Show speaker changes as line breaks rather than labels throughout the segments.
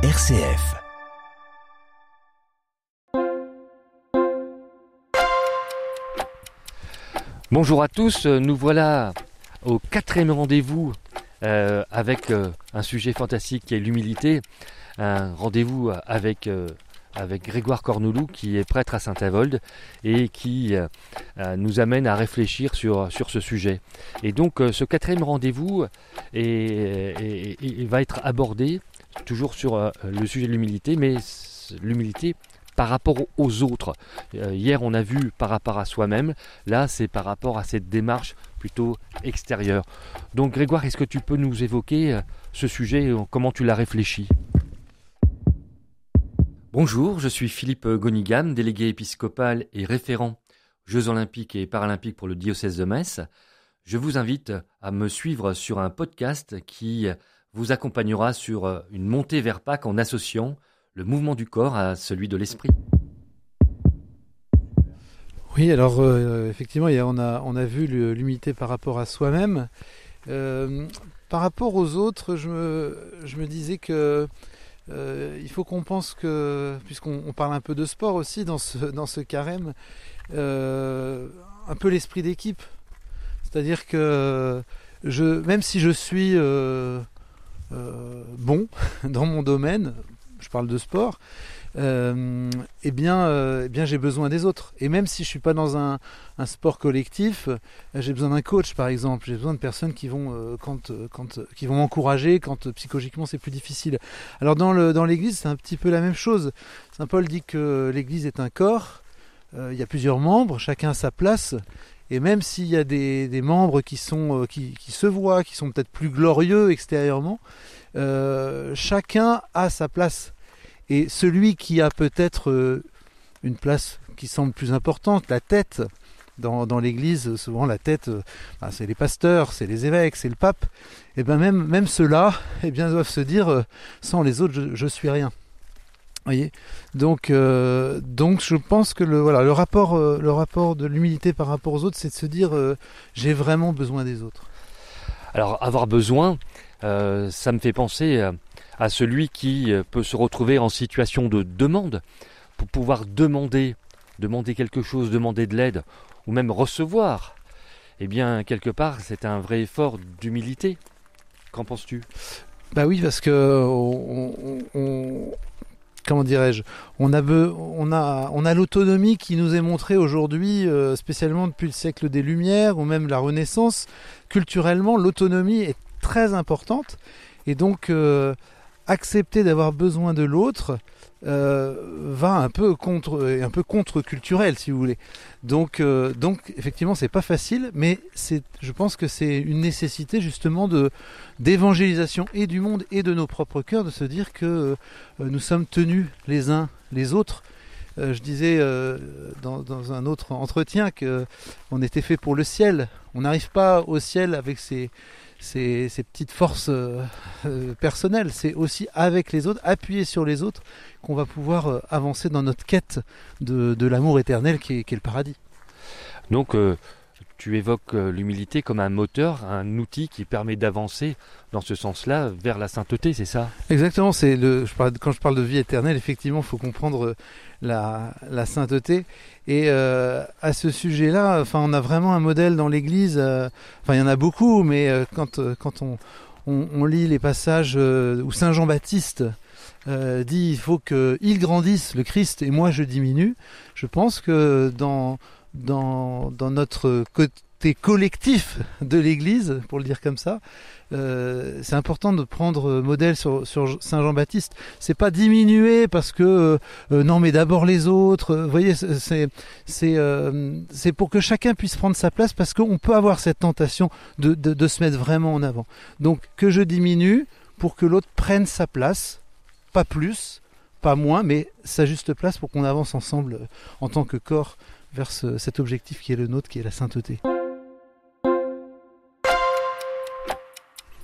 RCF.
Bonjour à tous, nous voilà au quatrième rendez-vous euh, avec euh, un sujet fantastique qui est l'humilité. Un rendez-vous avec, euh, Grégoire Cornoulou qui est prêtre à Saint-Avold et qui euh, euh, nous amène à réfléchir sur, ce sujet. Et donc euh, ce quatrième rendez-vous va être abordé toujours sur euh, le sujet de l'humilité, mais l'humilité par rapport aux autres. Euh, hier on a vu par rapport à soi-même, là c'est par rapport à cette démarche plutôt extérieure. Donc Grégoire, est-ce que tu peux nous évoquer euh, ce sujet, comment tu l'as réfléchi? Bonjour, je suis Philippe Gonigam, délégué épiscopal et référent Jeux olympiques et paralympiques pour le diocèse de Metz. Je vous invite à me suivre sur un podcast qui vous accompagnera sur euh, une montée vers Pâques en associant le mouvement du corps à celui de l'esprit.
Oui, alors euh, effectivement, on, a, on a vu l'humilité par rapport à soi-même. Euh, par rapport aux autres, je me, disais que faut qu'on pense que, puisqu'on on parle un peu de sport aussi dans ce, carême, un peu l'esprit d'équipe. C'est-à-dire que même si je suis euh, bon dans mon domaine, je parle de sport, euh, eh bien, euh, eh bien j'ai besoin des autres. Et même si je suis pas dans un, sport collectif, j'ai besoin d'un coach, par exemple. J'ai besoin de personnes qui vont, quand, quand, qui vont m'encourager quand psychologiquement c'est plus difficile. Alors dans le dans l'Église, c'est un petit peu la même chose. Saint Paul dit que l'Église est un corps. Il y a plusieurs membres, chacun a sa place. Et même s'il y a des, membres qui sont euh, qui, qui se voient, qui sont peut-être plus glorieux extérieurement, euh, chacun a sa place. Et celui qui a peut-être euh, une place qui semble plus importante, la tête, dans, dans l'Église, souvent la tête, bah, c'est les pasteurs, c'est les évêques, c'est le pape, et bien même, même ceux-là eh bien, doivent se dire, sans les autres, je, je suis rien. Voyez donc, euh, donc je pense que le, voilà, le, rapport, euh, le rapport de l'humilité par rapport aux autres, c'est de se dire, euh, j'ai vraiment besoin des autres.
Alors avoir besoin, ça me fait penser à celui qui peut se retrouver en situation de demande pour pouvoir demander, demander quelque chose, demander de l'aide ou même recevoir. Eh bien, quelque part, c'est un vrai effort d'humilité. Qu'en penses-tu?
Bah oui, parce que on, on- on- comment dirais-je, on a l'autonomie qui nous est montrée aujourd'hui, euh, spécialement depuis le siècle des Lumières ou même la Renaissance. Culturellement, l'autonomie est très importante et donc euh, accepter d'avoir besoin de l'autre euh, va un peu contre est un peu contre culturel si vous voulez. Donc euh, donc effectivement c'est pas facile, mais c'est je pense que c'est une nécessité justement de d'évangélisation et du monde et de nos propres cœurs, de se dire que euh, nous sommes tenus les uns les autres. Euh, je disais euh, dans, dans un autre entretien que on était fait pour le ciel. On n'arrive pas au ciel avec ses, ses petites forces euh, euh, personnelles. C'est aussi avec les autres, appuyé sur les autres, qu'on va pouvoir euh, avancer dans notre quête de, l'amour éternel qui est, le paradis.
Donc, tu évoques euh, l'humilité comme un moteur, un outil qui permet d'avancer dans ce sens-là vers la sainteté, c'est ça?
Exactement, c'est quand je parle de vie éternelle, effectivement, il faut comprendre euh, la, sainteté. Et euh, à ce sujet-là, enfin, on a vraiment un modèle dans l'Église. Enfin, il y en a beaucoup, mais quand quand on, lit les passages où Saint Jean-Baptiste dit il faut que il grandisse le Christ et moi je diminue. Je pense que dans dans notre côté collectif de l'Église, pour le dire comme ça, euh, c'est important de prendre modèle sur, Saint Jean-Baptiste. C'est pas diminuer parce que euh, non, mais d'abord les autres. euh, Vous voyez, c'est c'est c'est euh, pour que chacun puisse prendre sa place parce qu'on peut avoir cette tentation de, de se mettre vraiment en avant. Donc que je diminue pour que l'autre prenne sa place, pas plus, pas moins, mais sa juste place pour qu'on avance ensemble euh, en tant que corps vers ce- cet objectif qui est le nôtre, qui est la sainteté.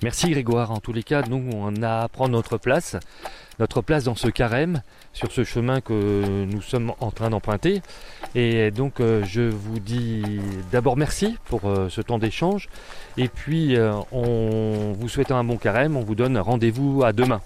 Merci Grégoire. En tous les cas, nous, on a à prendre notre place, notre place dans ce carême, sur ce chemin que nous sommes en train d'emprunter. Et donc, euh, je vous dis d'abord merci pour euh, ce temps d'échange. Et puis, euh, on vous souhaitant un bon carême, on vous donne rendez-vous à demain.